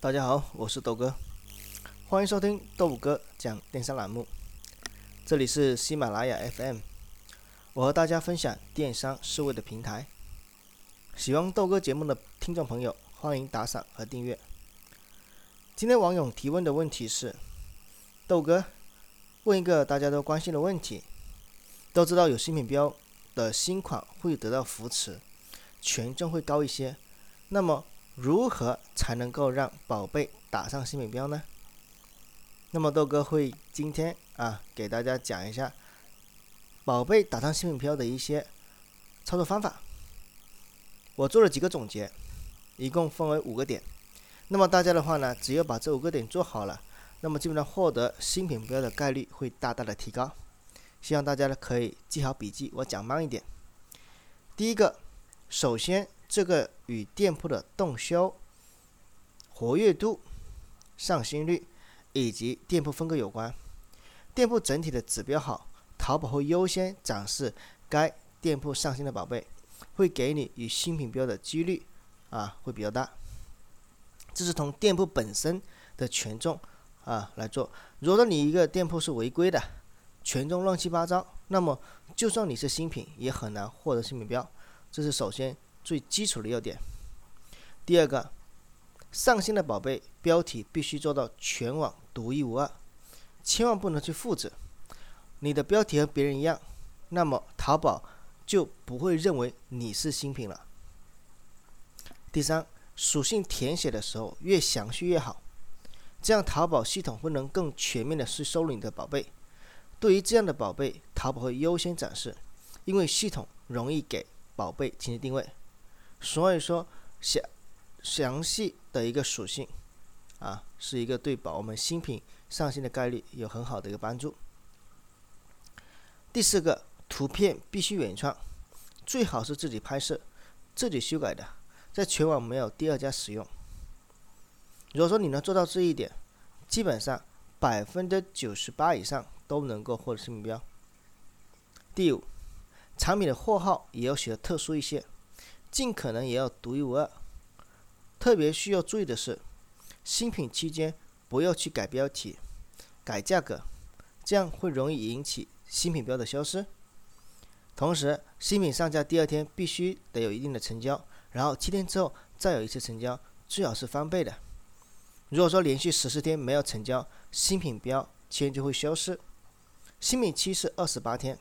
大家好，我是豆哥，欢迎收听豆哥讲电商栏目。这里是喜马拉雅 FM，我和大家分享电商思维的平台。喜欢豆哥节目的听众朋友，欢迎打赏和订阅。今天网友提问的问题是：豆哥，问一个大家都关心的问题。都知道有新品标的新款会得到扶持，权重会高一些。那么如何才能够让宝贝打上新品标呢？那么豆哥会今天啊给大家讲一下宝贝打上新品标的一些操作方法。我做了几个总结，一共分为五个点。那么大家的话呢，只要把这五个点做好了，那么基本上获得新品标的概率会大大的提高。希望大家呢可以记好笔记，我讲慢一点。第一个，首先这个与店铺的动销、活跃度、上新率。以及店铺风格有关，店铺整体的指标好，淘宝会优先展示该店铺上新的宝贝，会给你与新品标的几率啊会比较大。这是从店铺本身的权重啊来做。如果你一个店铺是违规的，权重乱七八糟，那么就算你是新品，也很难获得新品标。这是首先最基础的要点。第二个。上新的宝贝标题必须做到全网独一无二，千万不能去复制。你的标题和别人一样，那么淘宝就不会认为你是新品了。第三，属性填写的时候越详细越好，这样淘宝系统会能更全面的去收录你的宝贝。对于这样的宝贝，淘宝会优先展示，因为系统容易给宝贝进行定位。所以说，详。详细的一个属性，啊，是一个对宝我们新品上新的概率有很好的一个帮助。第四个，图片必须原创，最好是自己拍摄、自己修改的，在全网没有第二家使用。如果说你能做到这一点，基本上百分之九十八以上都能够获得新目标。第五，产品的货号也要写的特殊一些，尽可能也要独一无二。特别需要注意的是，新品期间不要去改标题、改价格，这样会容易引起新品标的消失。同时，新品上架第二天必须得有一定的成交，然后七天之后再有一次成交，最好是翻倍的。如果说连续十四天没有成交，新品标签就会消失。新品期是二十八天，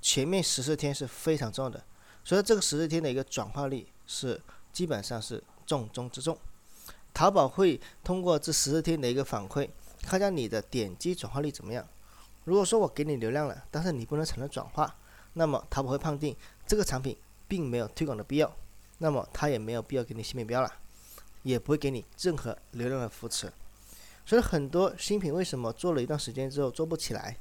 前面十四天是非常重要的，所以这个十四天的一个转化率是基本上是。重中之重，淘宝会通过这十四天的一个反馈，看下你的点击转化率怎么样。如果说我给你流量了，但是你不能产生转化，那么淘宝会判定这个产品并没有推广的必要，那么他也没有必要给你新品标了，也不会给你任何流量的扶持。所以很多新品为什么做了一段时间之后做不起来，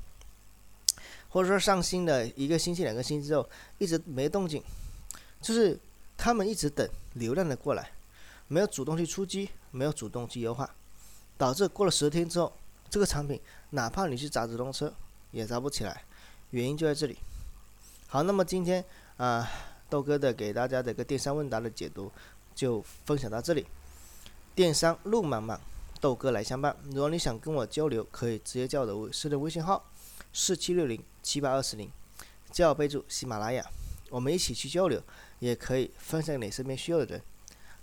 或者说上新的一个星期、两个星期之后一直没动静，就是他们一直等流量的过来。没有主动去出击，没有主动去优化，导致过了十天之后，这个产品哪怕你去砸直通车也砸不起来，原因就在这里。好，那么今天啊，豆哥的给大家的一个电商问答的解读就分享到这里。电商路漫漫，豆哥来相伴。如果你想跟我交流，可以直接加我的私人微信号四七六零七八二四零，加我备注喜马拉雅，我们一起去交流，也可以分享给身边需要的人。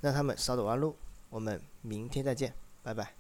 让他们少走弯路。我们明天再见，拜拜。